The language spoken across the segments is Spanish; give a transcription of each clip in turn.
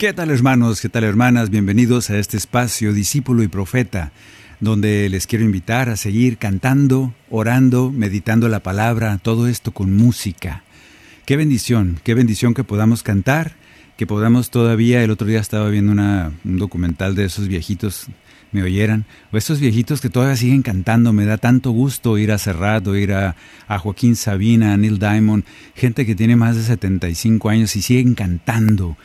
¿Qué tal hermanos? ¿Qué tal hermanas? Bienvenidos a este espacio Discípulo y Profeta, donde les quiero invitar a seguir cantando, orando, meditando la palabra, todo esto con música. Qué bendición, qué bendición que podamos cantar, que podamos todavía, el otro día estaba viendo una- un documental de esos viejitos, me oyeran, o esos viejitos que todavía siguen cantando, me da tanto gusto ir a Serrat, ir a, a Joaquín Sabina, a Neil Diamond, gente que tiene más de 75 años y siguen cantando.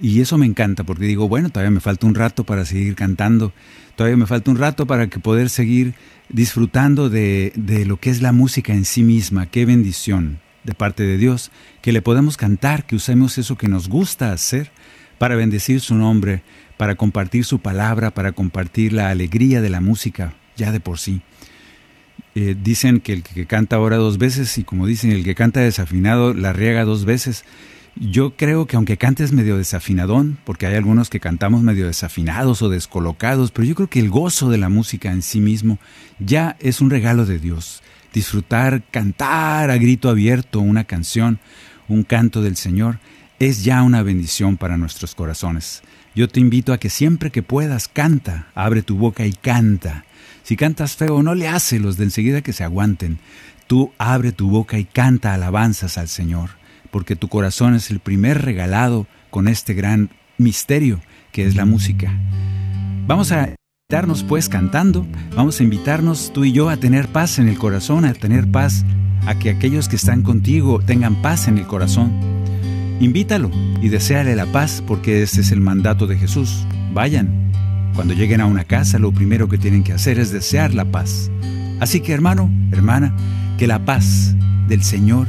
Y eso me encanta porque digo, bueno, todavía me falta un rato para seguir cantando, todavía me falta un rato para que poder seguir disfrutando de, de lo que es la música en sí misma. Qué bendición de parte de Dios que le podamos cantar, que usemos eso que nos gusta hacer para bendecir su nombre, para compartir su palabra, para compartir la alegría de la música ya de por sí. Eh, dicen que el que canta ahora dos veces y como dicen, el que canta desafinado la riega dos veces. Yo creo que aunque cantes medio desafinadón, porque hay algunos que cantamos medio desafinados o descolocados, pero yo creo que el gozo de la música en sí mismo ya es un regalo de Dios. Disfrutar, cantar a grito abierto una canción, un canto del Señor, es ya una bendición para nuestros corazones. Yo te invito a que siempre que puedas, canta, abre tu boca y canta. Si cantas feo, no le hace los de enseguida que se aguanten. Tú abre tu boca y canta alabanzas al Señor, porque tu corazón es el primer regalado con este gran misterio que es la música. Vamos a invitarnos pues cantando, vamos a invitarnos tú y yo a tener paz en el corazón, a tener paz, a que aquellos que están contigo tengan paz en el corazón. Invítalo y deséale la paz porque ese es el mandato de Jesús. Vayan. Cuando lleguen a una casa lo primero que tienen que hacer es desear la paz. Así que hermano, hermana, que la paz del Señor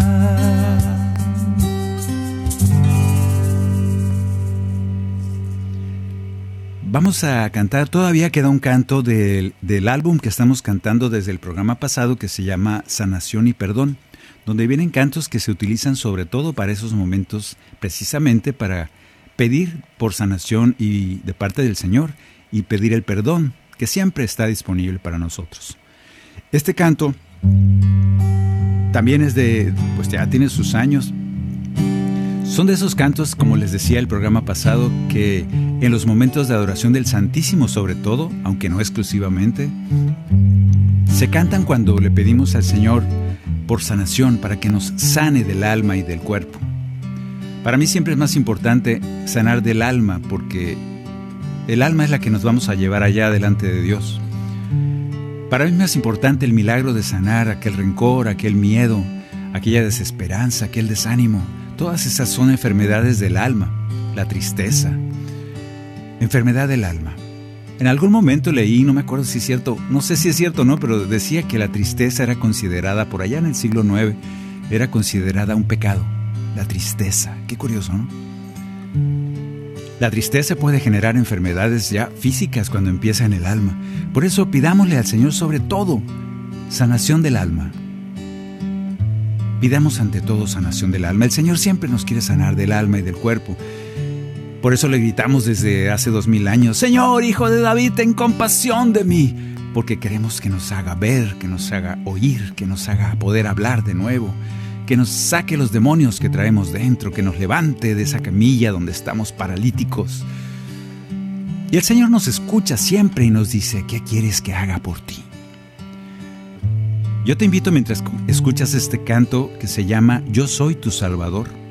Vamos a cantar, todavía queda un canto del, del, álbum que estamos cantando desde el programa pasado que se llama Sanación y Perdón, donde vienen cantos que se utilizan sobre todo para esos momentos, precisamente para pedir por sanación y de parte del Señor y pedir el perdón que siempre está disponible para nosotros. Este canto también es de, pues ya tiene sus años, son de esos cantos, como les decía el programa pasado, que en los momentos de adoración del Santísimo sobre todo, aunque no exclusivamente, se cantan cuando le pedimos al Señor por sanación, para que nos sane del alma y del cuerpo. Para mí siempre es más importante sanar del alma, porque el alma es la que nos vamos a llevar allá delante de Dios. Para mí es más importante el milagro de sanar aquel rencor, aquel miedo, aquella desesperanza, aquel desánimo, Todas esas son enfermedades del alma, la tristeza, enfermedad del alma. En algún momento leí, no me acuerdo si es cierto, no sé si es cierto o no, pero decía que la tristeza era considerada, por allá en el siglo IX, era considerada un pecado. La tristeza, qué curioso, ¿no? La tristeza puede generar enfermedades ya físicas cuando empieza en el alma. Por eso pidámosle al Señor sobre todo sanación del alma. Pidamos ante todo sanación del alma. El Señor siempre nos quiere sanar del alma y del cuerpo. Por eso le gritamos desde hace dos mil años, Señor, Hijo de David, ten compasión de mí, porque queremos que nos haga ver, que nos haga oír, que nos haga poder hablar de nuevo, que nos saque los demonios que traemos dentro, que nos levante de esa camilla donde estamos paralíticos. Y el Señor nos escucha siempre y nos dice, ¿qué quieres que haga por ti? Yo te invito mientras escuchas este canto que se llama Yo soy tu Salvador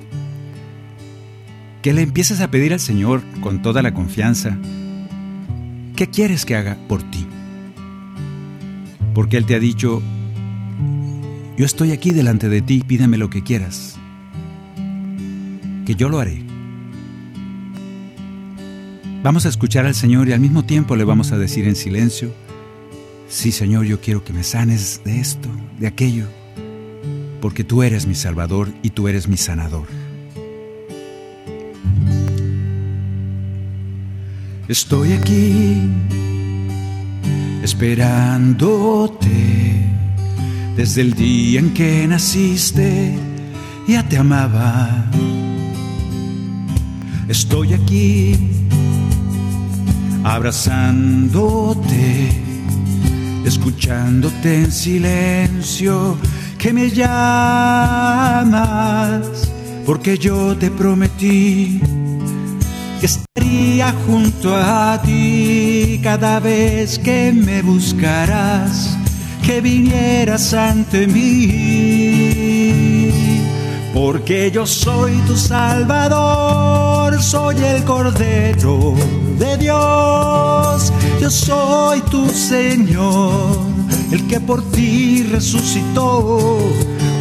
que le empieces a pedir al Señor con toda la confianza, ¿qué quieres que haga por ti? Porque Él te ha dicho, yo estoy aquí delante de ti, pídeme lo que quieras, que yo lo haré. Vamos a escuchar al Señor y al mismo tiempo le vamos a decir en silencio, sí Señor, yo quiero que me sanes de esto, de aquello, porque tú eres mi Salvador y tú eres mi sanador. Estoy aquí esperándote desde el día en que naciste, ya te amaba. Estoy aquí abrazándote, escuchándote en silencio que me llamas, porque yo te prometí que estaría junto a ti cada vez que me buscarás, que vinieras ante mí. Porque yo soy tu Salvador, soy el Cordero de Dios, yo soy tu Señor, el que por ti resucitó.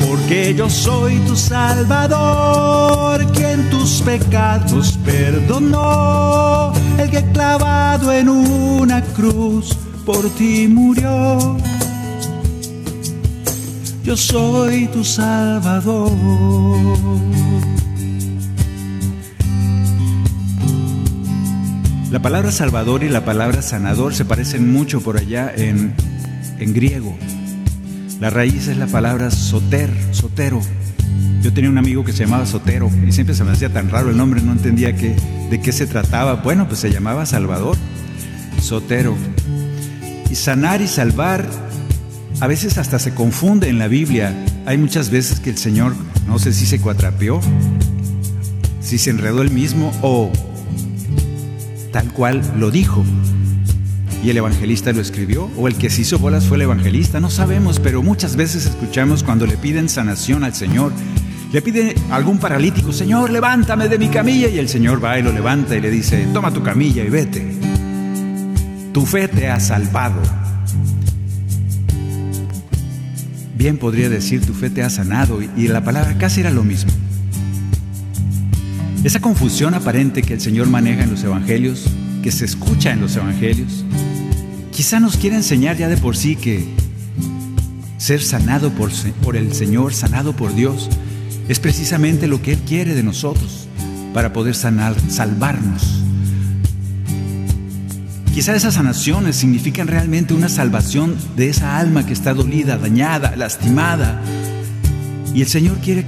Porque yo soy tu Salvador, quien tus pecados perdonó, el que clavado en una cruz por ti murió. Yo soy tu Salvador. La palabra Salvador y la palabra sanador se parecen mucho por allá en, en griego. La raíz es la palabra soter, sotero. Yo tenía un amigo que se llamaba Sotero y siempre se me hacía tan raro el nombre, no entendía qué, de qué se trataba. Bueno, pues se llamaba Salvador, Sotero. Y sanar y salvar a veces hasta se confunde en la Biblia. Hay muchas veces que el Señor, no sé si se cuatrapeó, si se enredó él mismo o tal cual lo dijo y el evangelista lo escribió, o el que se hizo bolas fue el evangelista, no sabemos, pero muchas veces escuchamos cuando le piden sanación al Señor, le pide algún paralítico, Señor, levántame de mi camilla, y el Señor va y lo levanta y le dice, toma tu camilla y vete, tu fe te ha salvado. Bien podría decir, tu fe te ha sanado, y la palabra casi era lo mismo. Esa confusión aparente que el Señor maneja en los evangelios, que se escucha en los evangelios, quizá nos quiere enseñar ya de por sí que ser sanado por, por el Señor, sanado por Dios, es precisamente lo que Él quiere de nosotros para poder sanar, salvarnos. Quizá esas sanaciones significan realmente una salvación de esa alma que está dolida, dañada, lastimada. Y el Señor quiere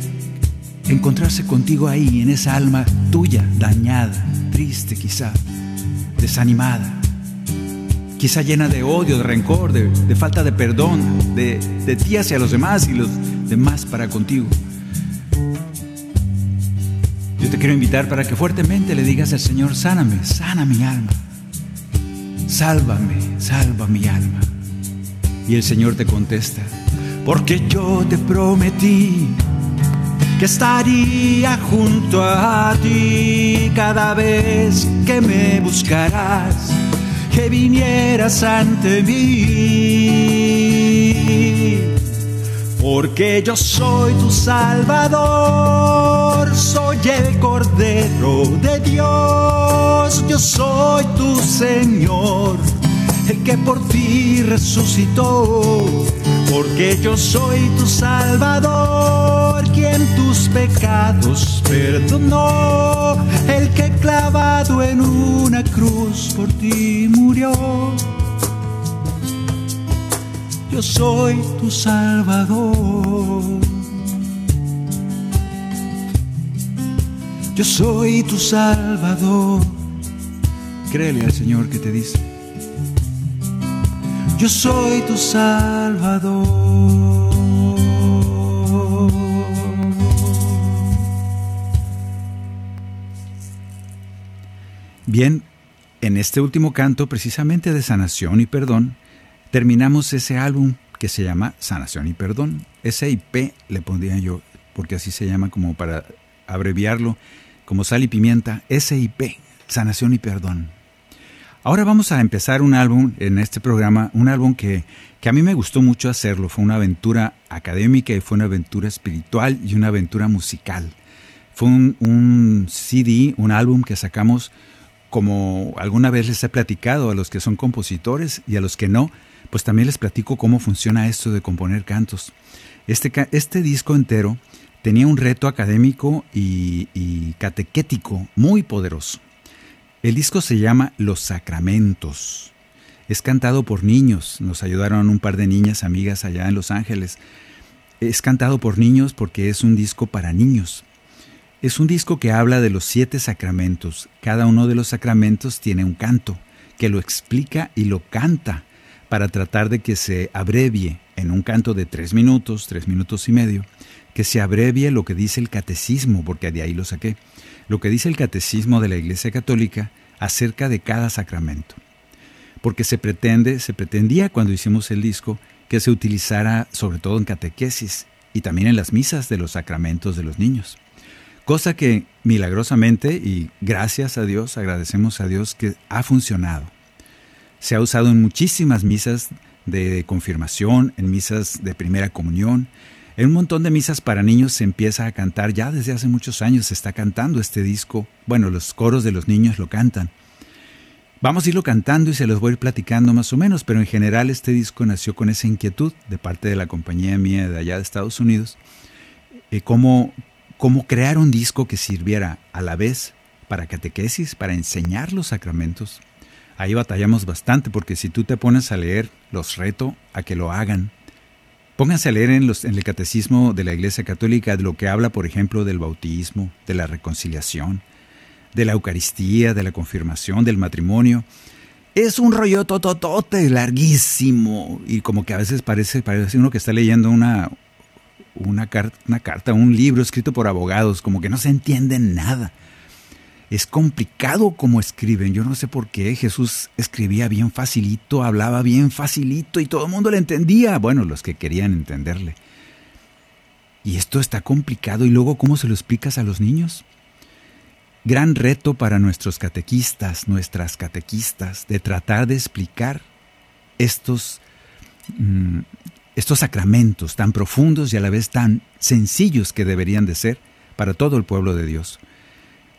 encontrarse contigo ahí, en esa alma tuya, dañada, triste quizá, desanimada quizá llena de odio, de rencor, de, falta de perdón, de, de ti hacia los demás y los demás para contigo. Yo te quiero invitar para que fuertemente le digas al Señor, sáname, sana mi alma, sálvame, salva mi alma. Y el Señor te contesta, porque yo te prometí que estaría junto a ti cada vez que me buscarás que vinieras ante mí. Porque yo soy tu Salvador, soy el Cordero de Dios, yo soy tu Señor, el que por ti resucitó, porque yo soy tu Salvador, quien tus pecados perdonó, el que clavado en una cruz por ti murió. Yo soy tu Salvador. Yo soy tu Salvador. Créele al Señor que te dice. Yo soy tu Salvador. Bien, en este último canto, precisamente de sanación y perdón, terminamos ese álbum que se llama Sanación y Perdón. SIP le pondría yo, porque así se llama como para abreviarlo, como sal y pimienta, SIP, Sanación y Perdón. Ahora vamos a empezar un álbum en este programa, un álbum que, que a mí me gustó mucho hacerlo. Fue una aventura académica y fue una aventura espiritual y una aventura musical. Fue un CD, un álbum que sacamos como alguna vez les he platicado a los que son compositores y a los que no, pues también les platico cómo funciona esto de componer cantos. Este, este disco entero tenía un reto académico y, y catequético muy poderoso. El disco se llama Los Sacramentos. Es cantado por niños, nos ayudaron un par de niñas amigas allá en Los Ángeles. Es cantado por niños porque es un disco para niños. Es un disco que habla de los siete sacramentos. Cada uno de los sacramentos tiene un canto que lo explica y lo canta para tratar de que se abrevie en un canto de tres minutos, tres minutos y medio, que se abrevie lo que dice el catecismo, porque de ahí lo saqué, lo que dice el catecismo de la Iglesia Católica acerca de cada sacramento. Porque se pretende, se pretendía cuando hicimos el disco, que se utilizara sobre todo en catequesis y también en las misas de los sacramentos de los niños. Cosa que milagrosamente y gracias a Dios, agradecemos a Dios que ha funcionado. Se ha usado en muchísimas misas de confirmación, en misas de primera comunión, en un montón de misas para niños se empieza a cantar, ya desde hace muchos años se está cantando este disco, bueno, los coros de los niños lo cantan. Vamos a irlo cantando y se los voy a ir platicando más o menos, pero en general este disco nació con esa inquietud de parte de la compañía mía de allá de Estados Unidos, eh, cómo, cómo crear un disco que sirviera a la vez para catequesis, para enseñar los sacramentos. Ahí batallamos bastante porque si tú te pones a leer, los reto a que lo hagan. Pónganse a leer en, los, en el catecismo de la Iglesia Católica lo que habla, por ejemplo, del bautismo, de la reconciliación, de la Eucaristía, de la confirmación, del matrimonio. Es un rollo tototote, larguísimo. Y como que a veces parece, parece uno que está leyendo una, una, una carta, un libro escrito por abogados, como que no se entiende nada. Es complicado como escriben. Yo no sé por qué Jesús escribía bien facilito, hablaba bien facilito y todo el mundo le entendía. Bueno, los que querían entenderle. Y esto está complicado. ¿Y luego cómo se lo explicas a los niños? Gran reto para nuestros catequistas, nuestras catequistas, de tratar de explicar estos, mmm, estos sacramentos tan profundos y a la vez tan sencillos que deberían de ser para todo el pueblo de Dios.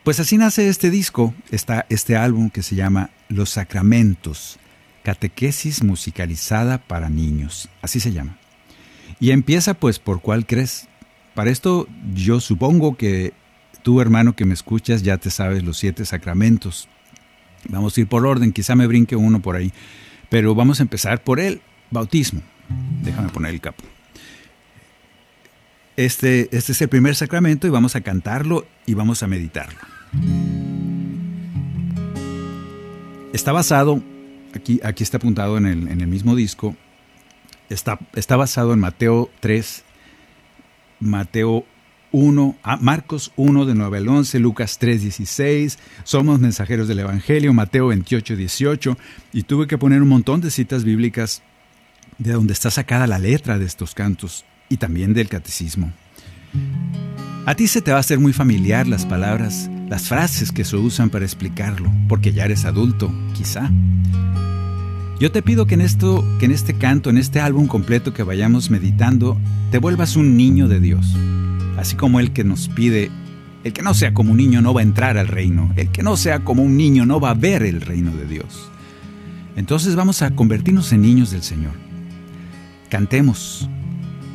Pues así nace este disco, está este álbum que se llama Los Sacramentos, Catequesis Musicalizada para Niños, así se llama. Y empieza pues por cuál crees. Para esto yo supongo que tú hermano que me escuchas ya te sabes los siete sacramentos. Vamos a ir por orden, quizá me brinque uno por ahí, pero vamos a empezar por el bautismo. Déjame poner el capo. Este, este, es el primer sacramento y vamos a cantarlo y vamos a meditarlo. Está basado, aquí, aquí está apuntado en el, en el mismo disco, está, está, basado en Mateo 3, Mateo 1, ah, Marcos 1 de 9 al 11, Lucas 3, 16, somos mensajeros del Evangelio, Mateo 28, 18, y tuve que poner un montón de citas bíblicas de donde está sacada la letra de estos cantos y también del catecismo. A ti se te va a hacer muy familiar las palabras, las frases que se usan para explicarlo, porque ya eres adulto, quizá. Yo te pido que en esto, que en este canto, en este álbum completo que vayamos meditando, te vuelvas un niño de Dios, así como el que nos pide El que no sea como un niño no va a entrar al reino. El que no sea como un niño no va a ver el reino de Dios. Entonces vamos a convertirnos en niños del Señor. Cantemos,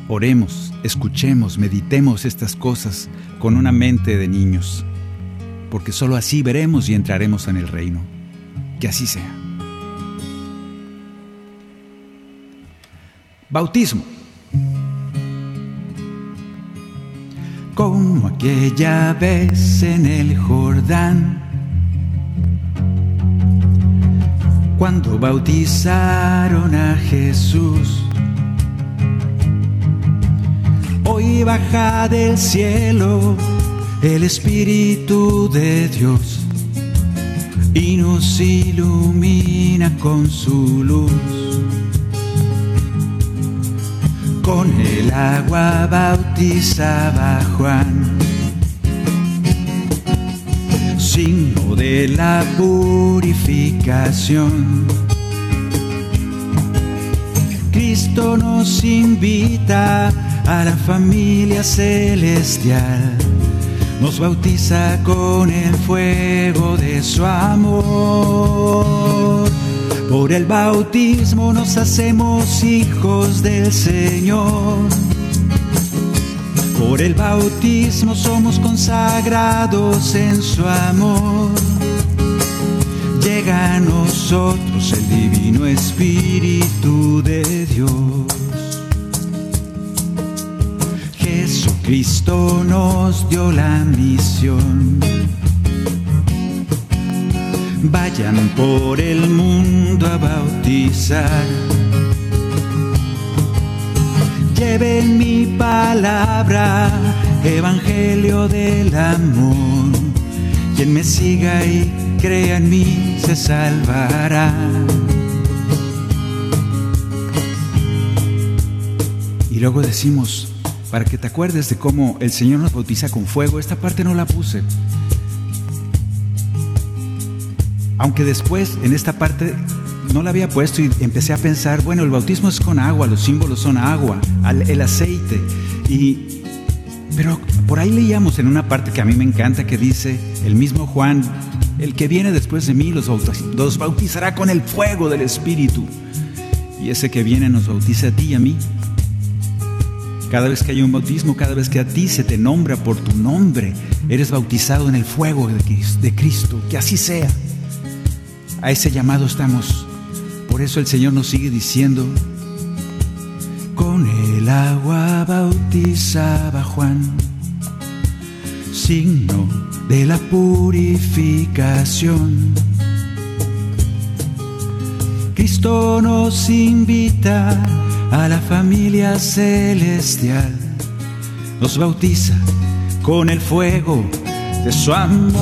oremos, escuchemos, meditemos estas cosas con una mente de niños, porque sólo así veremos y entraremos en el reino. Que así sea. Bautismo. como aquella vez en el Jordán, cuando bautizaron a Jesús. Hoy baja del cielo el Espíritu de Dios y nos ilumina con su luz con el agua bautizaba Juan, signo de la purificación. Cristo nos invita a la familia celestial, nos bautiza con el fuego de su amor por el bautismo nos hacemos hijos del Señor. Por el bautismo somos consagrados en su amor. Llega a nosotros el divino Espíritu de Dios. Jesucristo nos dio la misión vayan por el mundo a bautizar. Lleven mi palabra, evangelio del amor. Quien me siga y crea en mí se salvará. Y luego decimos, para que te acuerdes de cómo el Señor nos bautiza con fuego, esta parte no la puse Aunque después en esta parte no la había puesto y empecé a pensar, bueno, el bautismo es con agua, los símbolos son agua, el aceite. Y, pero por ahí leíamos en una parte que a mí me encanta que dice, el mismo Juan, el que viene después de mí los, los bautizará con el fuego del Espíritu. Y ese que viene nos bautiza a ti y a mí. Cada vez que hay un bautismo, cada vez que a ti se te nombra por tu nombre, eres bautizado en el fuego de Cristo. Que así sea. A ese llamado estamos. Por eso el Señor nos sigue diciendo, con el agua bautizaba Juan, signo de la purificación. Cristo nos invita a la familia celestial, nos bautiza con el fuego de su amor.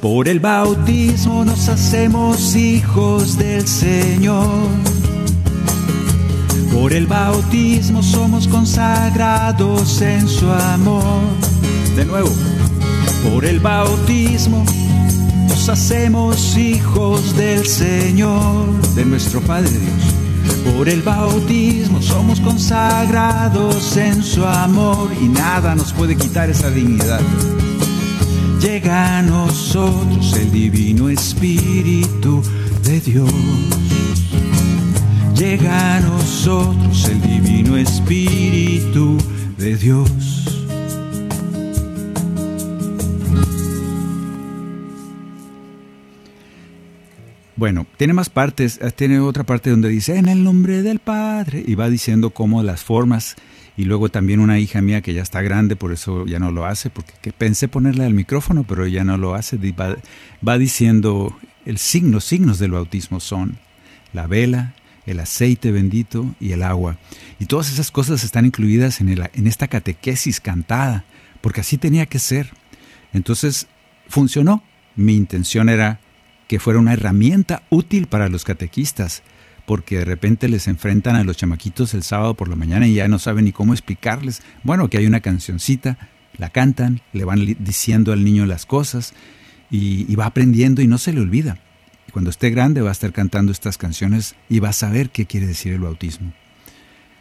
Por el bautismo nos hacemos hijos del Señor. Por el bautismo somos consagrados en su amor. De nuevo, por el bautismo nos hacemos hijos del Señor, de nuestro Padre Dios. Por el bautismo somos consagrados en su amor y nada nos puede quitar esa dignidad llega a nosotros el divino Espíritu de Dios. Llega a nosotros el divino Espíritu de Dios. Bueno, tiene más partes, tiene otra parte donde dice en el nombre del Padre y va diciendo cómo las formas y luego también una hija mía que ya está grande, por eso ya no lo hace, porque pensé ponerle al micrófono, pero ya no lo hace. Va, diciendo el signo, signos del bautismo son la vela, el aceite bendito y el agua. Y todas esas cosas están incluidas en esta catequesis cantada, porque así tenía que ser. Entonces, funcionó. Mi intención era que fuera una herramienta útil para los catequistas porque de repente les enfrentan a los chamaquitos el sábado por la mañana y ya no saben ni cómo explicarles. Bueno, que hay una cancioncita, la cantan, le van diciendo al niño las cosas y, va aprendiendo y no se le olvida. Y cuando esté grande va a estar cantando estas canciones y va a saber qué quiere decir el bautismo.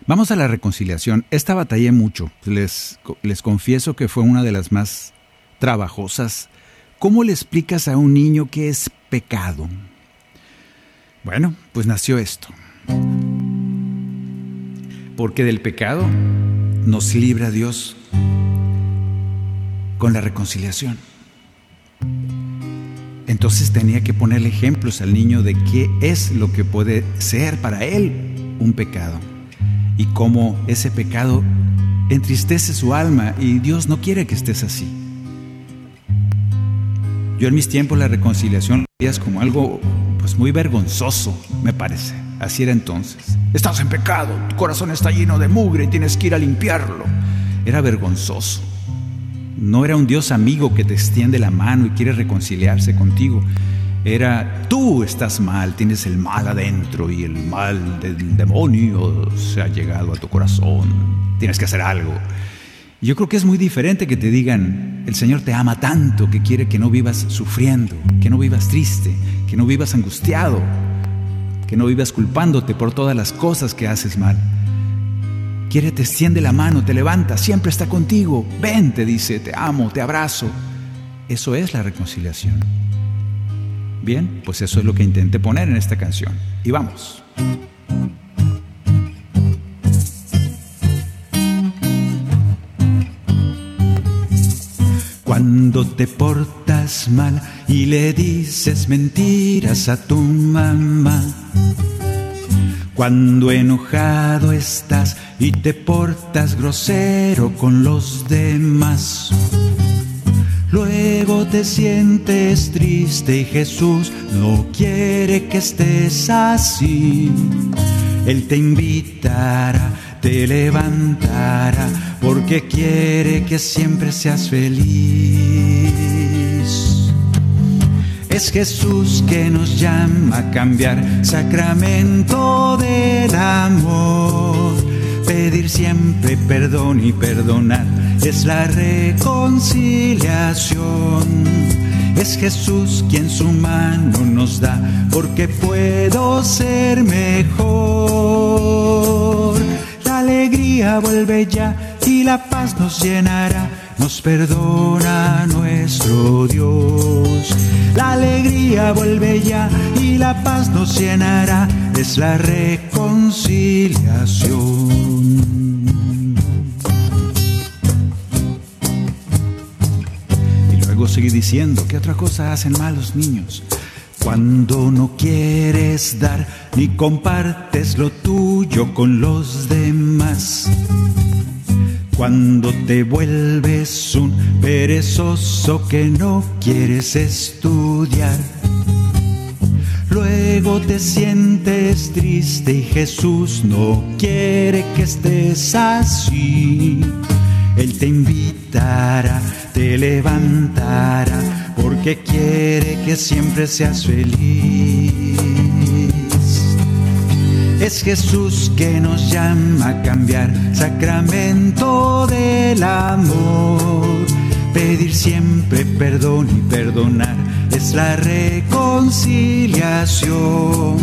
Vamos a la reconciliación. Esta batallé mucho. Les, les confieso que fue una de las más trabajosas. ¿Cómo le explicas a un niño que es pecado? Bueno, pues nació esto. Porque del pecado nos libra Dios con la reconciliación. Entonces tenía que ponerle ejemplos al niño de qué es lo que puede ser para él un pecado y cómo ese pecado entristece su alma y Dios no quiere que estés así. Yo en mis tiempos la reconciliación es como algo pues muy vergonzoso, me parece. Así era entonces. Estás en pecado, tu corazón está lleno de mugre y tienes que ir a limpiarlo. Era vergonzoso. No era un Dios amigo que te extiende la mano y quiere reconciliarse contigo. Era tú estás mal, tienes el mal adentro y el mal del demonio se ha llegado a tu corazón. Tienes que hacer algo. Yo creo que es muy diferente que te digan, el Señor te ama tanto que quiere que no vivas sufriendo, que no vivas triste, que no vivas angustiado, que no vivas culpándote por todas las cosas que haces mal. Quiere, te extiende la mano, te levanta, siempre está contigo. Ven, te dice, te amo, te abrazo. Eso es la reconciliación. Bien, pues eso es lo que intenté poner en esta canción. Y vamos. Cuando te portas mal y le dices mentiras a tu mamá. Cuando enojado estás y te portas grosero con los demás. Luego te sientes triste y Jesús no quiere que estés así. Él te invitará, te levantará, porque quiere que siempre seas feliz. Es Jesús que nos llama a cambiar, sacramento del amor pedir siempre perdón y perdonar es la reconciliación. Es Jesús quien su mano nos da porque puedo ser mejor. Alegría vuelve ya y la paz nos llenará. Nos perdona nuestro Dios. La alegría vuelve ya y la paz nos llenará. Es la reconciliación. seguir diciendo, ¿qué otra cosa hacen mal los niños? Cuando no quieres dar ni compartes lo tuyo con los demás. Cuando te vuelves un perezoso que no quieres estudiar. Luego te sientes triste y Jesús no quiere que estés así. Él te invitará te levantará porque quiere que siempre seas feliz. Es Jesús que nos llama a cambiar, sacramento del amor. Pedir siempre perdón y perdonar es la reconciliación.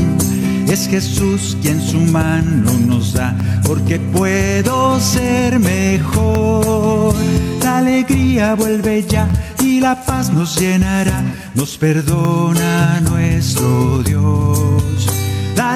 Es Jesús quien su mano nos da, porque puedo ser mejor la alegría vuelve ya y la paz nos llenará, nos perdona nuestro Dios.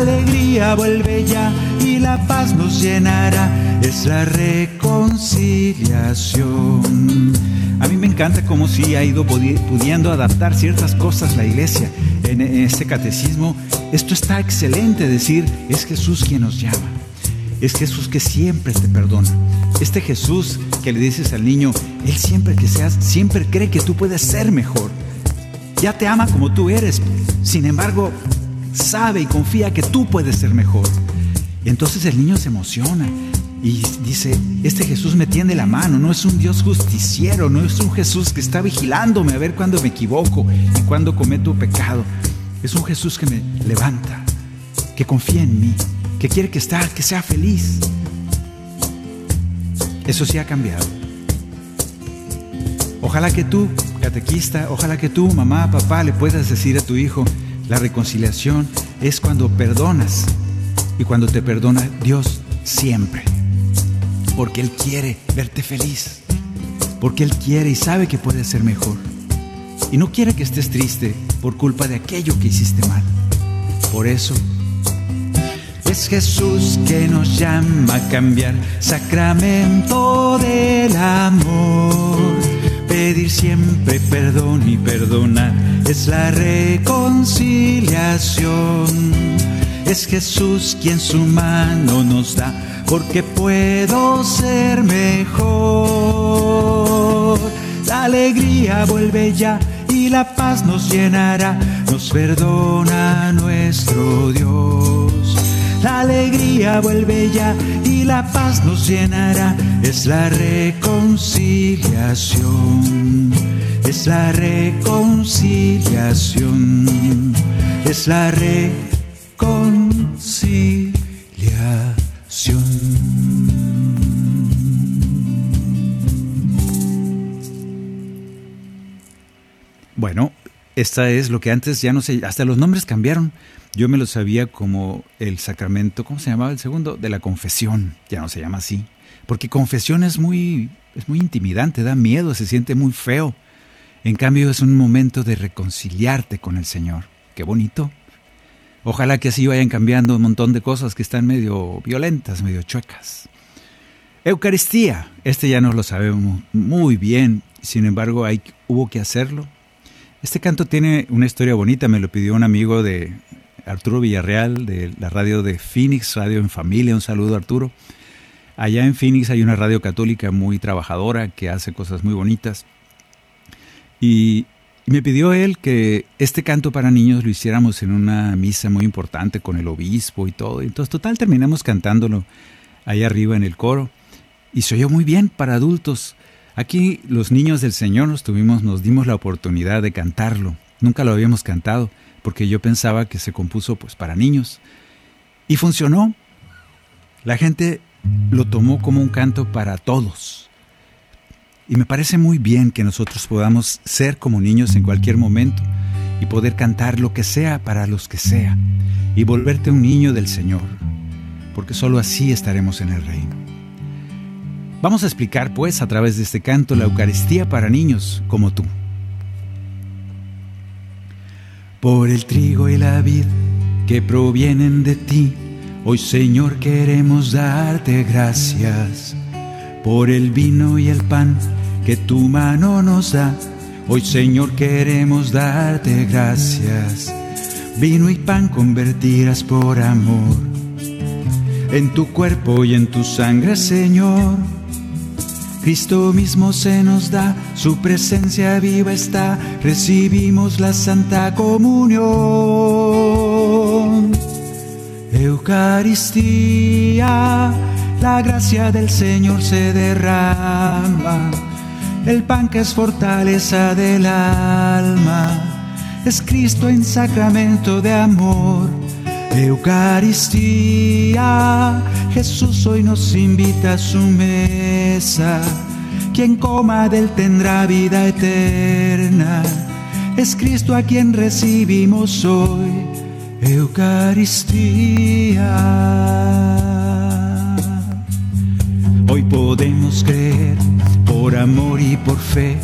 Alegría vuelve ya y la paz nos llenará, es la reconciliación. A mí me encanta cómo sí ha ido pudiendo adaptar ciertas cosas la iglesia en este catecismo. Esto está excelente decir, es Jesús quien nos llama. Es Jesús que siempre te perdona. Este Jesús que le dices al niño, Él siempre que seas, siempre cree que tú puedes ser mejor. Ya te ama como tú eres. Sin embargo, sabe y confía que tú puedes ser mejor. Y entonces el niño se emociona y dice, este Jesús me tiende la mano, no es un Dios justiciero, no es un Jesús que está vigilándome a ver cuándo me equivoco y cuándo cometo pecado. Es un Jesús que me levanta, que confía en mí, que quiere que, esté, que sea feliz. Eso sí ha cambiado. Ojalá que tú, catequista, ojalá que tú, mamá, papá, le puedas decir a tu hijo, la reconciliación es cuando perdonas. Y cuando te perdona, Dios siempre. Porque Él quiere verte feliz. Porque Él quiere y sabe que puede ser mejor. Y no quiere que estés triste por culpa de aquello que hiciste mal. Por eso es Jesús que nos llama a cambiar, sacramento del amor. Pedir siempre perdón y perdonar es la reconciliación. Es Jesús quien su mano nos da, porque puedo ser mejor. La alegría vuelve ya y la paz nos llenará, nos perdona nuestro Dios. La alegría vuelve ya y la paz nos llenará. Es la reconciliación. Es la reconciliación. Es la reconciliación. Bueno, esta es lo que antes ya no sé, hasta los nombres cambiaron. Yo me lo sabía como el sacramento, ¿cómo se llamaba el segundo? De la confesión, ya no se llama así. Porque confesión es muy, es muy intimidante, da miedo, se siente muy feo. En cambio es un momento de reconciliarte con el Señor. Qué bonito. Ojalá que así vayan cambiando un montón de cosas que están medio violentas, medio chuecas. Eucaristía, este ya no lo sabemos muy bien, sin embargo hay, hubo que hacerlo. Este canto tiene una historia bonita, me lo pidió un amigo de, Arturo Villarreal de la radio de Phoenix, Radio en Familia. Un saludo Arturo. Allá en Phoenix hay una radio católica muy trabajadora que hace cosas muy bonitas. Y me pidió él que este canto para niños lo hiciéramos en una misa muy importante con el obispo y todo. Entonces, total, terminamos cantándolo ahí arriba en el coro. Y se oyó muy bien para adultos. Aquí los niños del Señor nos tuvimos, nos dimos la oportunidad de cantarlo. Nunca lo habíamos cantado porque yo pensaba que se compuso pues para niños. Y funcionó. La gente lo tomó como un canto para todos. Y me parece muy bien que nosotros podamos ser como niños en cualquier momento y poder cantar lo que sea para los que sea y volverte un niño del Señor, porque sólo así estaremos en el reino. Vamos a explicar pues a través de este canto la Eucaristía para niños como tú. Por el trigo y la vid que provienen de ti. Hoy Señor queremos darte gracias por el vino y el pan que tu mano nos da. Hoy Señor queremos darte gracias. Vino y pan convertirás por amor en tu cuerpo y en tu sangre, Señor Cristo mismo se nos da, su presencia viva está, recibimos la Santa Comunión. Eucaristía, la gracia del Señor se derrama, el pan que es fortaleza del alma, es Cristo en sacramento de amor. Eucaristía, Jesús hoy nos invita a su mesa. Quien coma de él tendrá vida eterna. Es Cristo a quien recibimos hoy. Eucaristía. Hoy podemos creer por amor y por fe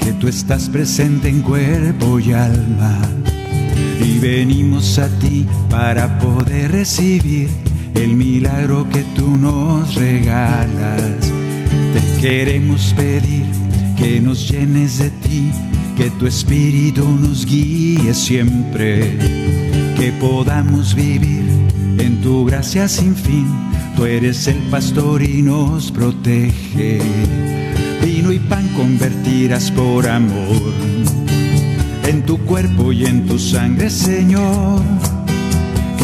que tú estás presente en cuerpo y alma. Y venimos a ti para poder recibir el milagro que tú nos regalas. Te queremos pedir que nos llenes de ti, que tu espíritu nos guíe siempre, que podamos vivir en tu gracia sin fin. Tú eres el pastor y nos protege. Vino y pan convertirás por amor tu cuerpo y en tu sangre, Señor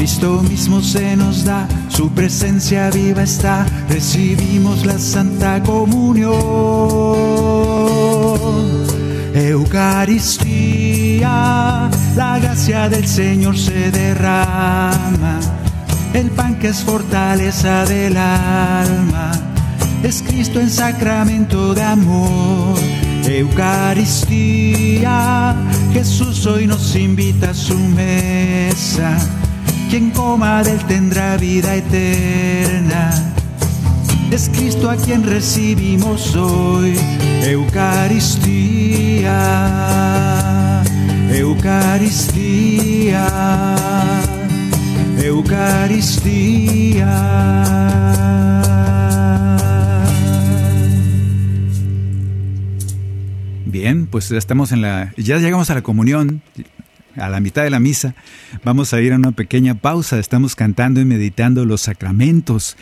Cristo mismo se nos da, su presencia viva está, recibimos la Santa Comunión. Eucaristía, la gracia del Señor se derrama, el pan que es fortaleza del alma, es Cristo en sacramento de amor. Eucaristía, Jesús hoy nos invita a su mesa quien coma de él tendrá vida eterna. es Cristo a quien recibimos hoy. Eucaristía, Eucaristía, Eucaristía. Bien, pues ya estamos en la, ya llegamos a la comunión, a la mitad de la misa. Vamos a ir a una pequeña pausa. Estamos cantando y meditando los sacramentos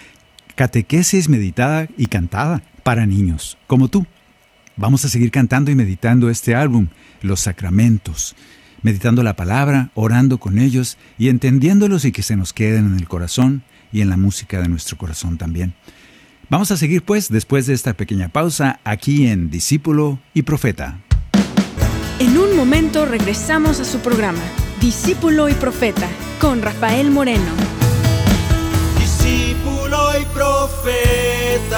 catequesis meditada y cantada para niños, como tú. Vamos a seguir cantando y meditando este álbum, Los Sacramentos, meditando la palabra, orando con ellos y entendiéndolos y que se nos queden en el corazón y en la música de nuestro corazón también. Vamos a seguir pues después de esta pequeña pausa aquí en Discípulo y Profeta. En un momento regresamos a su programa, Discípulo y Profeta, con Rafael Moreno y profeta.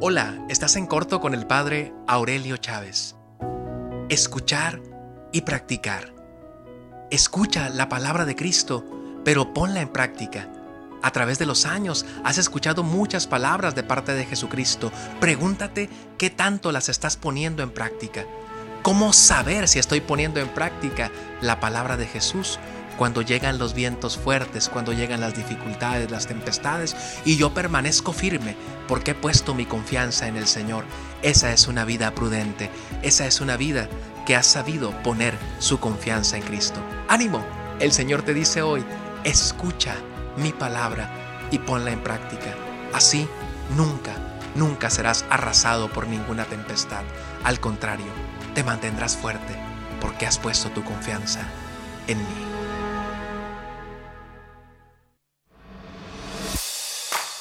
Hola, estás en corto con el padre Aurelio Chávez. Escuchar y practicar. Escucha la palabra de Cristo, pero ponla en práctica. A través de los años has escuchado muchas palabras de parte de Jesucristo. Pregúntate qué tanto las estás poniendo en práctica. ¿Cómo saber si estoy poniendo en práctica la palabra de Jesús cuando llegan los vientos fuertes, cuando llegan las dificultades, las tempestades y yo permanezco firme porque he puesto mi confianza en el Señor? Esa es una vida prudente, esa es una vida que ha sabido poner su confianza en Cristo. Ánimo, el Señor te dice hoy, escucha mi palabra y ponla en práctica. Así nunca, nunca serás arrasado por ninguna tempestad. Al contrario, te mantendrás fuerte porque has puesto tu confianza en mí.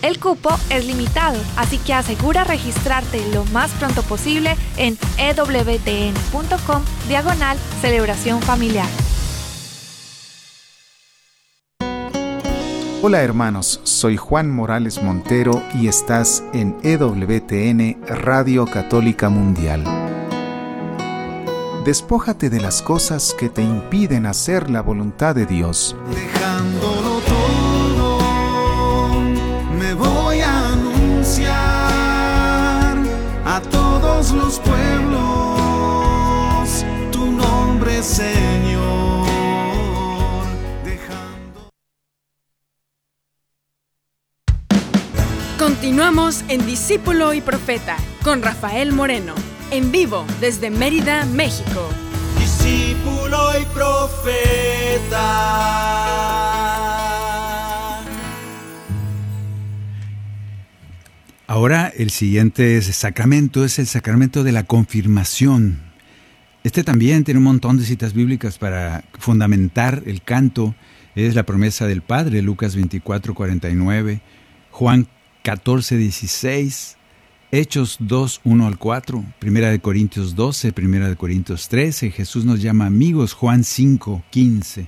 El cupo es limitado, así que asegura registrarte lo más pronto posible en ewtn.com diagonal celebración familiar. Hola hermanos, soy Juan Morales Montero y estás en EWTN Radio Católica Mundial. Despójate de las cosas que te impiden hacer la voluntad de Dios. Dejándolo todos los pueblos tu nombre, Señor. Dejando... Continuamos en Discípulo y Profeta con Rafael Moreno, en vivo desde Mérida, México. Discípulo y Profeta. Ahora el siguiente sacramento es el sacramento de la confirmación. Este también tiene un montón de citas bíblicas para fundamentar el canto. Es la promesa del Padre, Lucas 24, 49, Juan 14, 16, Hechos 2, 1 al 4, Primera de Corintios 12, Primera de Corintios 13, Jesús nos llama amigos, Juan 5, 15.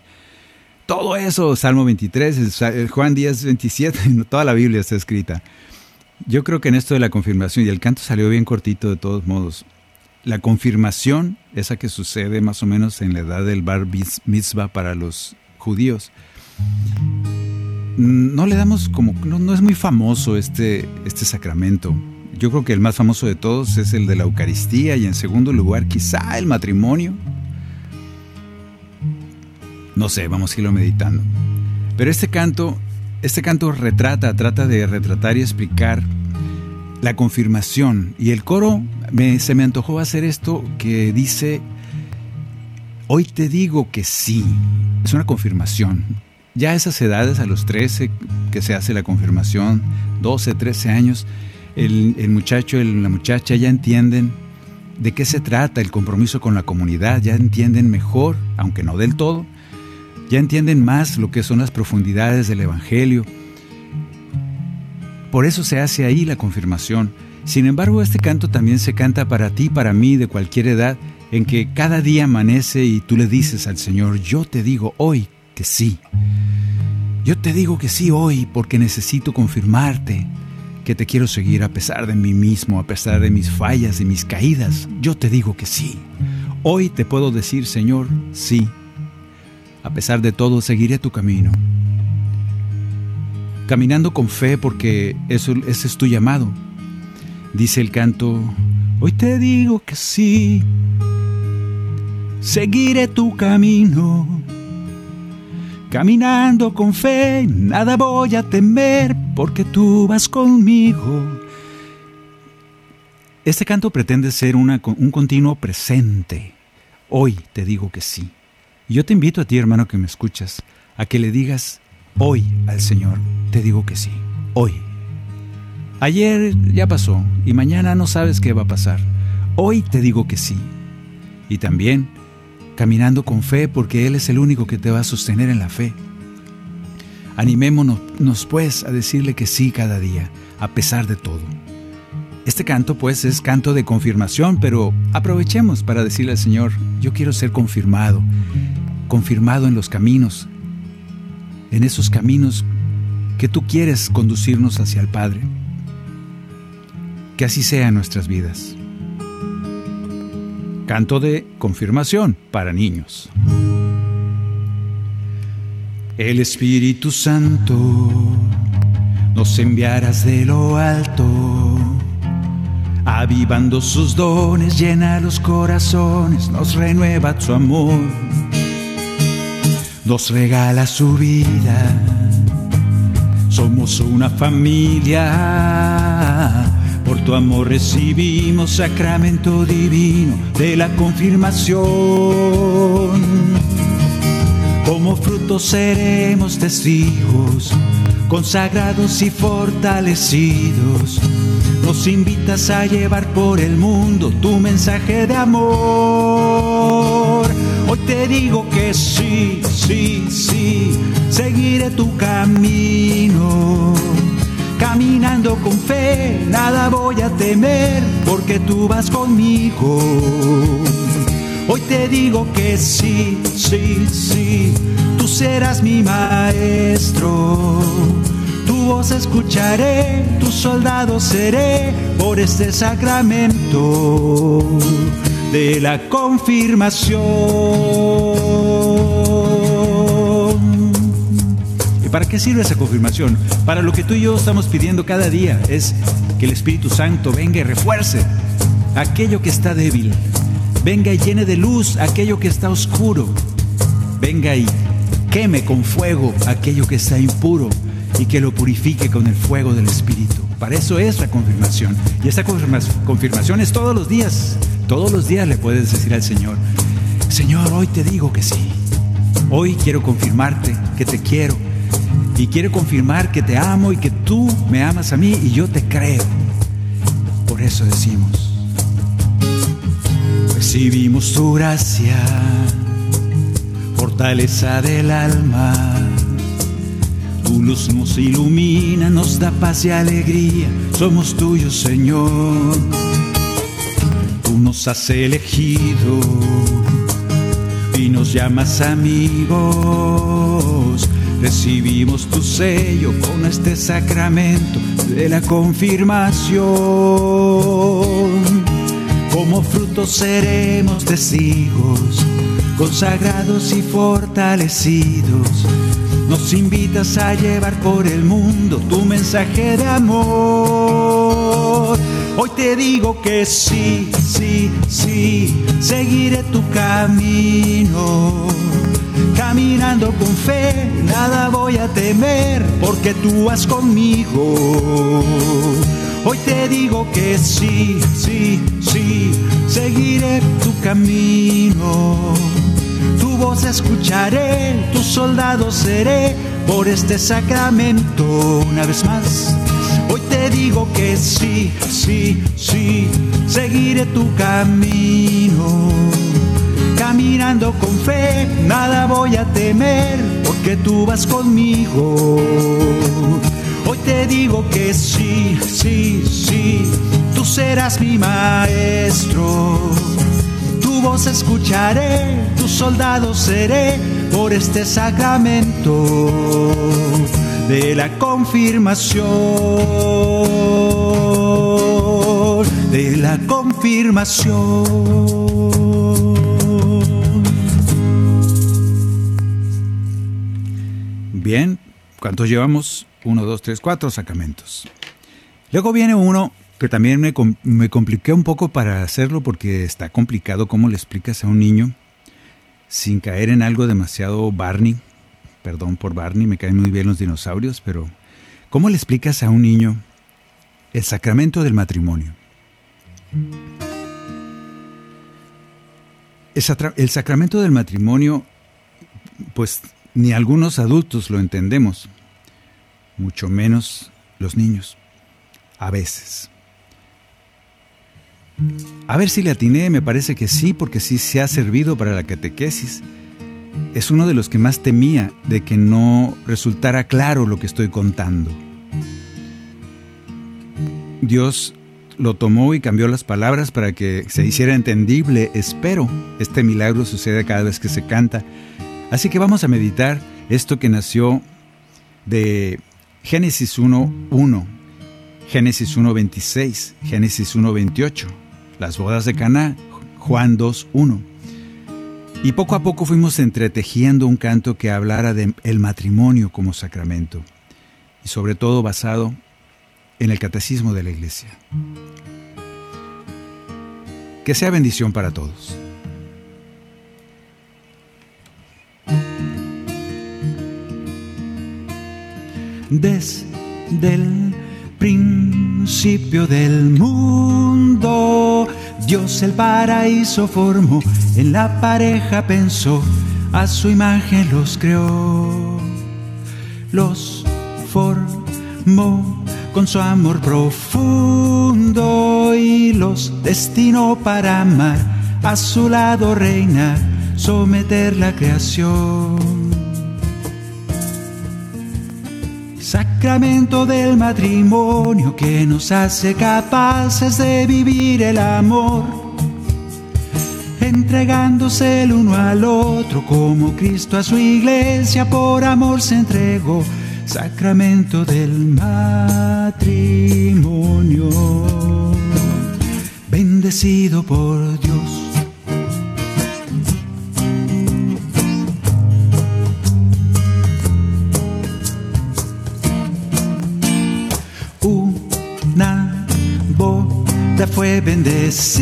Todo eso, Salmo 23, Juan 10, 27, toda la Biblia está escrita. Yo creo que en esto de la confirmación, y el canto salió bien cortito de todos modos, la confirmación, esa que sucede más o menos en la edad del bar mitzvah para los judíos, no le damos como, no, es muy famoso este, este sacramento. Yo creo que el más famoso de todos es el de la Eucaristía y en segundo lugar quizá el matrimonio. No sé, vamos a irlo meditando. Pero este canto este canto retrata, trata de retratar y explicar la confirmación. Y el coro se me antojó hacer esto que dice, hoy te digo que sí. Es una confirmación. Ya a esas edades, a los 13, que se hace la confirmación, 12, 13 años, el muchacho, la muchacha ya entienden de qué se trata el compromiso con la comunidad, ya entienden mejor, aunque no del todo, ya entienden más lo que son las profundidades del Evangelio. Por eso se hace ahí la confirmación. Sin embargo, este canto también se canta para ti, para mí, de cualquier edad, en que cada día amanece y tú le dices al Señor, yo te digo hoy que sí. Yo te digo que sí hoy porque necesito confirmarte que te quiero seguir a pesar de mí mismo, a pesar de mis fallas y mis caídas. Yo te digo que sí. Hoy te puedo decir, Señor, sí. A pesar de todo, seguiré tu camino. Caminando con fe porque eso, ese es tu llamado. Dice el canto, hoy te digo que sí. Seguiré tu camino Caminando con fe, nada voy a temer, porque tú vas conmigo. Este canto pretende ser un continuo presente. Hoy te digo que sí. Yo te invito a ti, hermano, que me escuchas, a que le digas hoy al Señor, te digo que sí. Hoy. Ayer ya pasó y mañana no sabes qué va a pasar. Hoy te digo que sí. Y también caminando con fe porque Él es el único que te va a sostener en la fe. Animémonos pues a decirle que sí cada día, a pesar de todo. Este canto pues es canto de confirmación, pero aprovechemos para decirle al Señor, yo quiero ser confirmado, confirmado en los caminos, en esos caminos que tú quieres conducirnos hacia el Padre. Que así sea en nuestras vidas. Canto de confirmación para niños. El Espíritu Santo nos enviarás de lo alto, avivando sus dones, llena los corazones, nos renueva su amor, nos regala su vida. Somos una familia por tu amor recibimos sacramento divino de la confirmación. Como frutos seremos testigos, consagrados y fortalecidos. Nos invitas a llevar por el mundo tu mensaje de amor. Hoy te digo que sí, sí, sí, seguiré tu camino Caminando con fe, nada voy a temer, porque tú vas conmigo. Hoy te digo que sí, sí, sí, tú serás mi maestro. Tu voz escucharé, tu soldado seré por este sacramento de la confirmación. ¿Para qué sirve esa confirmación? Para lo que tú y yo estamos pidiendo cada día es que el Espíritu Santo venga y refuerce aquello que está débil. Venga y llene de luz aquello que está oscuro. Venga y queme con fuego aquello que está impuro y que lo purifique con el fuego del Espíritu. Para eso es la confirmación. Y esta confirmación es todos los días. Todos los días le puedes decir al Señor, Señor, hoy te digo que sí. Hoy quiero confirmarte que te quiero y quiere confirmar que te amo y que tú me amas a mí y yo te creo. Por eso decimos, recibimos tu gracia, fortaleza del alma. Tu luz nos ilumina, nos da paz y alegría. Somos tuyos, Señor. Tú nos has elegido y nos llamas amigos recibimos tu sello con este sacramento de la confirmación. Como frutos seremos testigos, consagrados y fortalecidos. Nos invitas a llevar por el mundo tu mensaje de amor. Hoy te digo que sí, sí, sí, seguiré tu camino caminando con fe, nada voy a temer, porque tú vas conmigo. Hoy te digo que sí, sí, sí, seguiré tu camino. Tu voz escucharé, tu soldado seré por este sacramento. Una vez más, hoy te digo que sí, sí, sí, seguiré tu camino caminando con fe, nada voy a temer, porque tú vas conmigo. Hoy te digo que sí, sí, sí, tú serás mi maestro. Tu voz escucharé, tu soldado seré por este sacramento de la confirmación, de la confirmación. Bien, ¿cuántos llevamos? Uno, dos, tres, cuatro sacramentos. Luego viene uno que también me, me compliqué un poco para hacerlo porque está complicado cómo le explicas a un niño sin caer en algo demasiado Barney perdón por Barney, me caen muy bien los dinosaurios, pero ¿cómo le explicas a un niño el sacramento del matrimonio? El sacramento del matrimonio, pues ni algunos adultos lo entendemos, mucho menos los niños, a veces. A ver si le atiné, me parece que sí, porque sí se ha servido para la catequesis es uno de los que más temía de que no resultara claro lo que estoy contando. Dios lo tomó y cambió las palabras para que se hiciera entendible. Espero, este milagro sucede cada vez que se canta. Así que vamos a meditar esto que nació de Génesis 1.1, Génesis 1.26, Génesis 1.28, las bodas de Caná, Juan 2.1. Y poco a poco fuimos entretejiendo un canto que hablara del el matrimonio como sacramento y sobre todo basado en el catecismo de la Iglesia. Que sea bendición para todos. Desde el principio del mundo Dios el paraíso formó, en la pareja pensó, a su imagen los creó, los formó con su amor profundo y los destinó para amar, a su lado reinar, someter la creación. Sacramento del matrimonio que nos hace capaces de vivir el amor, entregándose el uno al otro como Cristo a su iglesia por amor se entregó. Sacramento del matrimonio, bendecido por Dios. Fue bendecida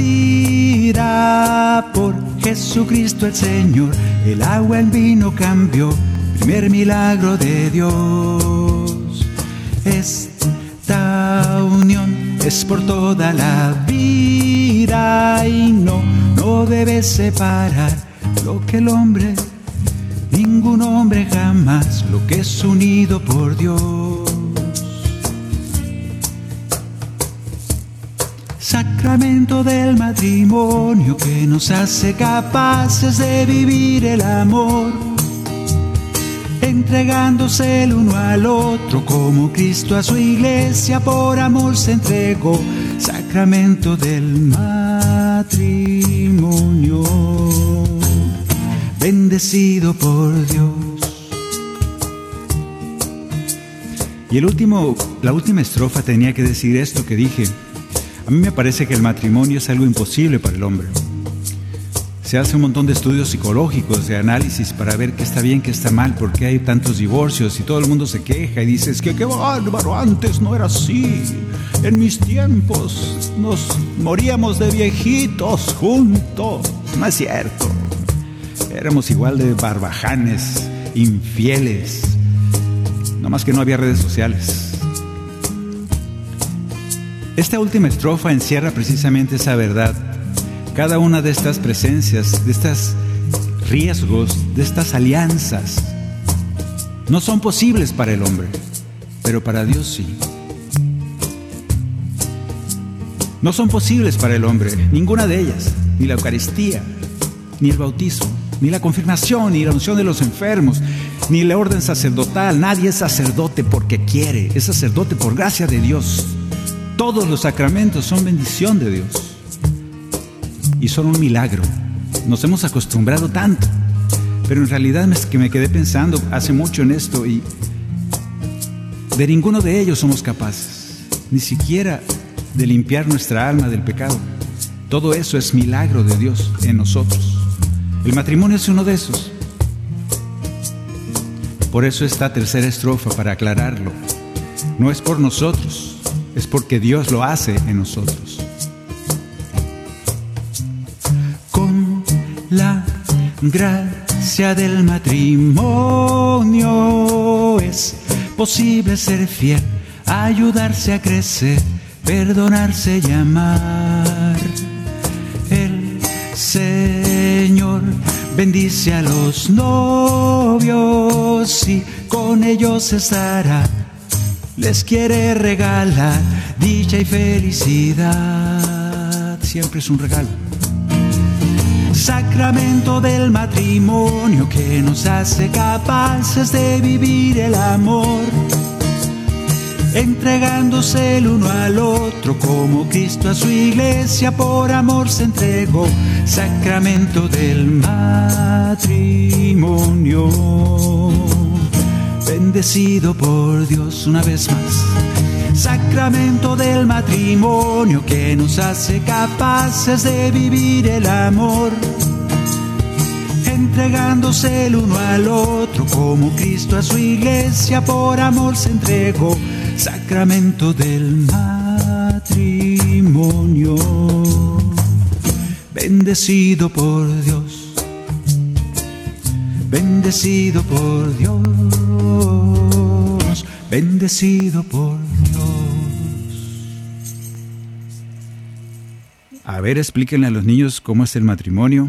por Jesucristo el Señor. El agua en vino cambió, primer milagro de Dios. Esta unión es por toda la vida y no, no debe separar lo que el hombre, ningún hombre jamás, lo que es unido por Dios. Sacramento del matrimonio que nos hace capaces de vivir el amor, entregándose el uno al otro como Cristo a su iglesia por amor se entregó. Sacramento del matrimonio, bendecido por Dios. Y el último, la última estrofa tenía que decir esto que dije a mí me parece que el matrimonio es algo imposible para el hombre. Se hace un montón de estudios psicológicos, de análisis para ver qué está bien, qué está mal, por qué hay tantos divorcios y todo el mundo se queja y dice, es que qué bárbaro, antes no era así. En mis tiempos nos moríamos de viejitos juntos. No es cierto. Éramos igual de barbajanes, infieles. No más que no había redes sociales. Esta última estrofa encierra precisamente esa verdad. Cada una de estas presencias, de estos riesgos, de estas alianzas, no son posibles para el hombre, pero para Dios sí. No son posibles para el hombre, ninguna de ellas, ni la Eucaristía, ni el bautizo, ni la confirmación, ni la unción de los enfermos, ni la orden sacerdotal. Nadie es sacerdote porque quiere, es sacerdote por gracia de Dios. Todos los sacramentos son bendición de Dios y son un milagro. Nos hemos acostumbrado tanto, pero en realidad que me quedé pensando hace mucho en esto y de ninguno de ellos somos capaces, ni siquiera de limpiar nuestra alma del pecado. Todo eso es milagro de Dios en nosotros. El matrimonio es uno de esos. Por eso esta tercera estrofa, para aclararlo, no es por nosotros, es porque Dios lo hace en nosotros. Con la gracia del matrimonio es posible ser fiel, ayudarse a crecer, perdonarse y amar. El Señor bendice a los novios y con ellos estará. Les quiere regalar dicha y felicidad. Siempre es un regalo. Sacramento del matrimonio que nos hace capaces de vivir el amor entregándose el uno al otro como Cristo a su iglesia por amor se entregó, sacramento del matrimonio, bendecido por Dios una vez más. Sacramento del matrimonio que nos hace capaces de vivir el amor. Entregándose el uno al otro como Cristo a su iglesia por amor se entregó. Sacramento del matrimonio, bendecido por Dios, bendecido por Dios, bendecido por Dios. A ver, explíquenle a los niños cómo es el matrimonio.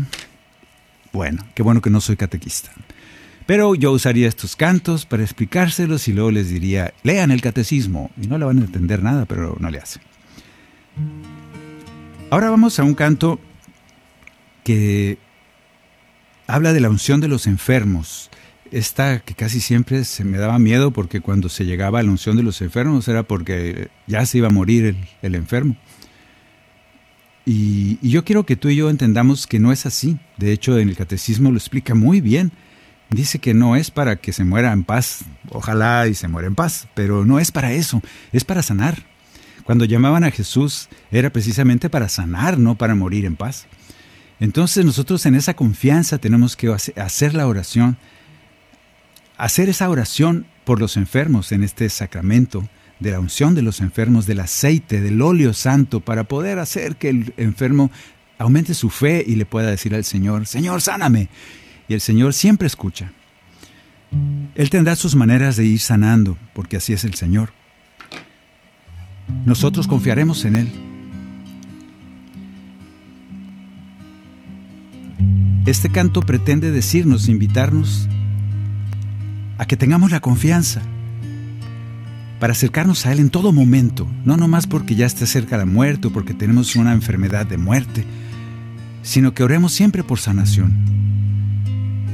Bueno, qué bueno que no soy catequista. Pero yo usaría estos cantos para explicárselos y luego les diría, lean el catecismo. Y no le van a entender nada, pero no le hacen. Ahora vamos a un canto que habla de la unción de los enfermos. Esta que casi siempre se me daba miedo porque cuando se llegaba a la unción de los enfermos era porque ya se iba a morir el, enfermo. y yo quiero que tú y yo entendamos que no es así. De hecho, en el catecismo lo explica muy bien dice que no es para que se muera en paz, ojalá y se muera en paz, pero no es para eso, es para sanar. Cuando llamaban a Jesús era precisamente para sanar, no para morir en paz. Entonces nosotros en esa confianza tenemos que hacer la oración, hacer esa oración por los enfermos en este sacramento de la unción de los enfermos, del aceite, del óleo santo, para poder hacer que el enfermo aumente su fe y le pueda decir al Señor, Señor, sáname y el Señor siempre escucha. Él tendrá sus maneras de ir sanando, porque así es el Señor. Nosotros confiaremos en Él. Este canto pretende decirnos, invitarnos a que tengamos la confianza para acercarnos a Él en todo momento, no nomás porque ya esté cerca la muerte o porque tenemos una enfermedad de muerte, sino que oremos siempre por sanación.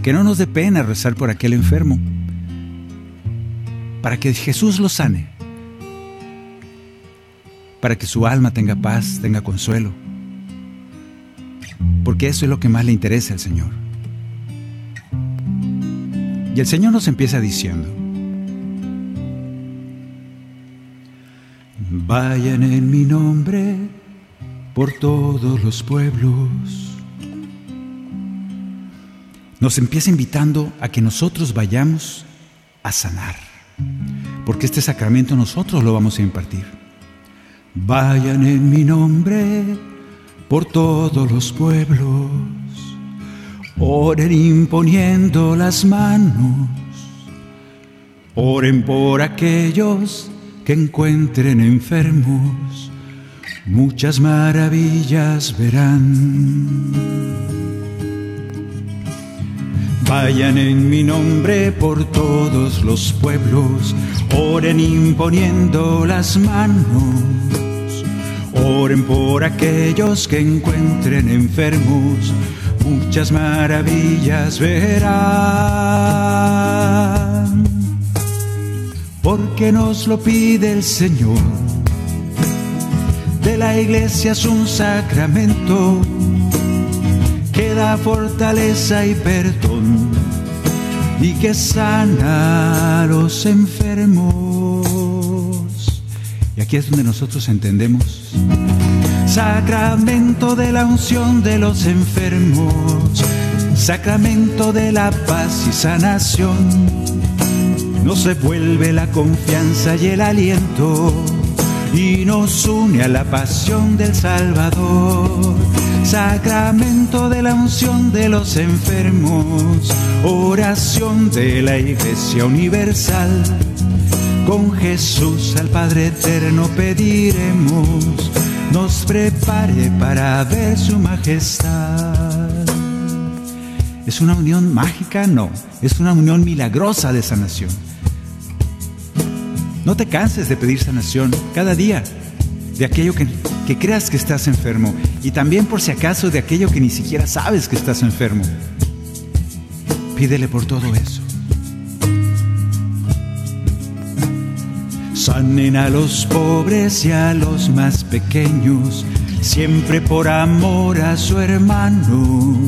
Que no nos dé pena rezar por aquel enfermo, para que Jesús lo sane, para que su alma tenga paz, tenga consuelo, porque eso es lo que más le interesa al Señor. Y el Señor nos empieza diciendo, vayan en mi nombre por todos los pueblos nos empieza invitando a que nosotros vayamos a sanar, porque este sacramento nosotros lo vamos a impartir. Vayan en mi nombre por todos los pueblos, oren imponiendo las manos, oren por aquellos que encuentren enfermos, muchas maravillas verán. Vayan en mi nombre por todos los pueblos, oren imponiendo las manos, oren por aquellos que encuentren enfermos, muchas maravillas verán. porque nos lo pide el Señor. De la iglesia es un sacramento que da fortaleza y perdón y que sana a los enfermos. Aquí es donde nosotros entendemos. Sacramento de la unción de los enfermos, sacramento de la paz y sanación. Nos devuelve la confianza y el aliento y nos une a la pasión del Salvador sacramento de la unción de los enfermos, oración de la Iglesia Universal. Con Jesús al Padre Eterno pediremos, nos prepare para ver su majestad. ¿Es una unión mágica? No, es una unión milagrosa de sanación. No te canses de pedir sanación cada día de aquello que, que creas que estás enfermo y también por si acaso de aquello que ni siquiera sabes que estás enfermo. Pídele por todo eso. Sanen a los pobres y a los más pequeños, siempre por amor a su hermano.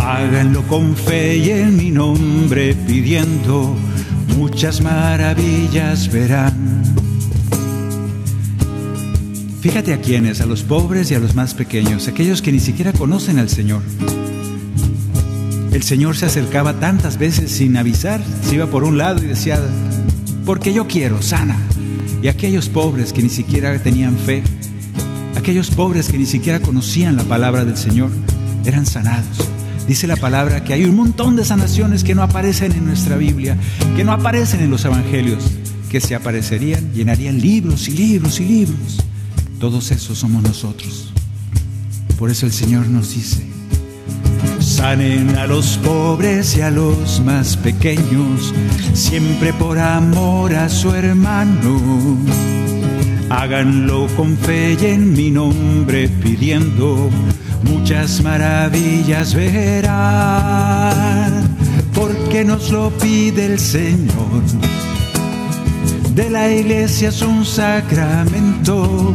Háganlo con fe y en mi nombre pidiendo, muchas maravillas verán. Fíjate a quienes, a los pobres y a los más pequeños, aquellos que ni siquiera conocen al Señor. El Señor se acercaba tantas veces sin avisar, se iba por un lado y decía, porque yo quiero, sana. Y aquellos pobres que ni siquiera tenían fe, aquellos pobres que ni siquiera conocían la palabra del Señor, eran sanados. Dice la palabra que hay un montón de sanaciones que no aparecen en nuestra Biblia, que no aparecen en los evangelios, que se aparecerían, llenarían libros y libros y libros. Todos esos somos nosotros. Por eso el Señor nos dice, sanen a los pobres y a los más pequeños, siempre por amor a su hermano. Háganlo con fe y en mi nombre pidiendo, muchas maravillas verán, porque nos lo pide el Señor. De la iglesia es un sacramento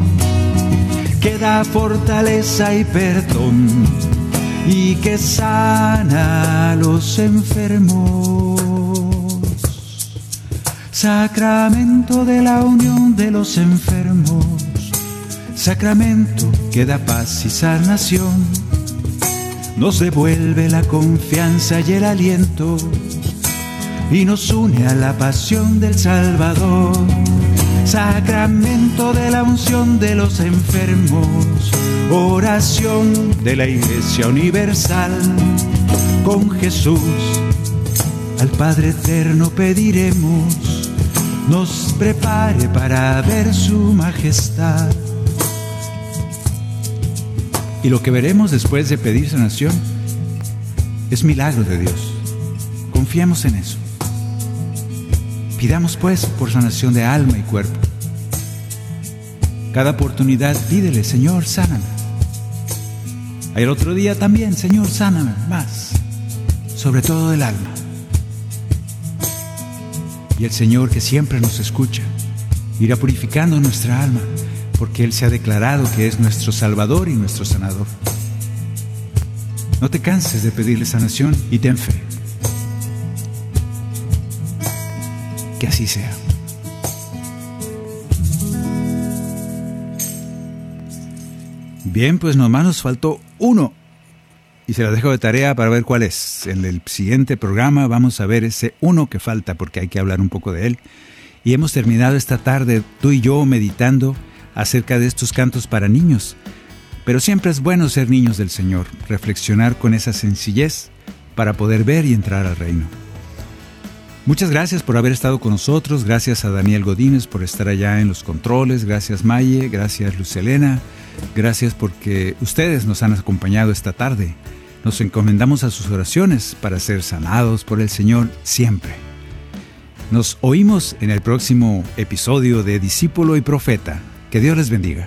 que da fortaleza y perdón y que sana a los enfermos. Sacramento de la unión de los enfermos, sacramento que da paz y sanación, nos devuelve la confianza y el aliento y nos une a la pasión del Salvador sacramento de la unción de los enfermos, oración de la Iglesia Universal. Con Jesús al Padre Eterno pediremos, nos prepare para ver su majestad. Y lo que veremos después de pedir sanación es milagro de Dios. Confiemos en eso. Pidamos pues por sanación de alma y cuerpo. Cada oportunidad pídele, Señor, sáname. El otro día también, Señor, sáname más, sobre todo del alma. Y el Señor que siempre nos escucha, irá purificando nuestra alma, porque Él se ha declarado que es nuestro Salvador y nuestro sanador. No te canses de pedirle sanación y ten fe. Que así sea. Bien, pues nomás nos faltó uno. Y se la dejo de tarea para ver cuál es. En el siguiente programa vamos a ver ese uno que falta porque hay que hablar un poco de él. Y hemos terminado esta tarde tú y yo meditando acerca de estos cantos para niños. Pero siempre es bueno ser niños del Señor, reflexionar con esa sencillez para poder ver y entrar al reino. Muchas gracias por haber estado con nosotros, gracias a Daniel Godínez por estar allá en los controles, gracias Maye, gracias Lucelena, gracias porque ustedes nos han acompañado esta tarde. Nos encomendamos a sus oraciones para ser sanados por el Señor siempre. Nos oímos en el próximo episodio de Discípulo y Profeta. Que Dios les bendiga.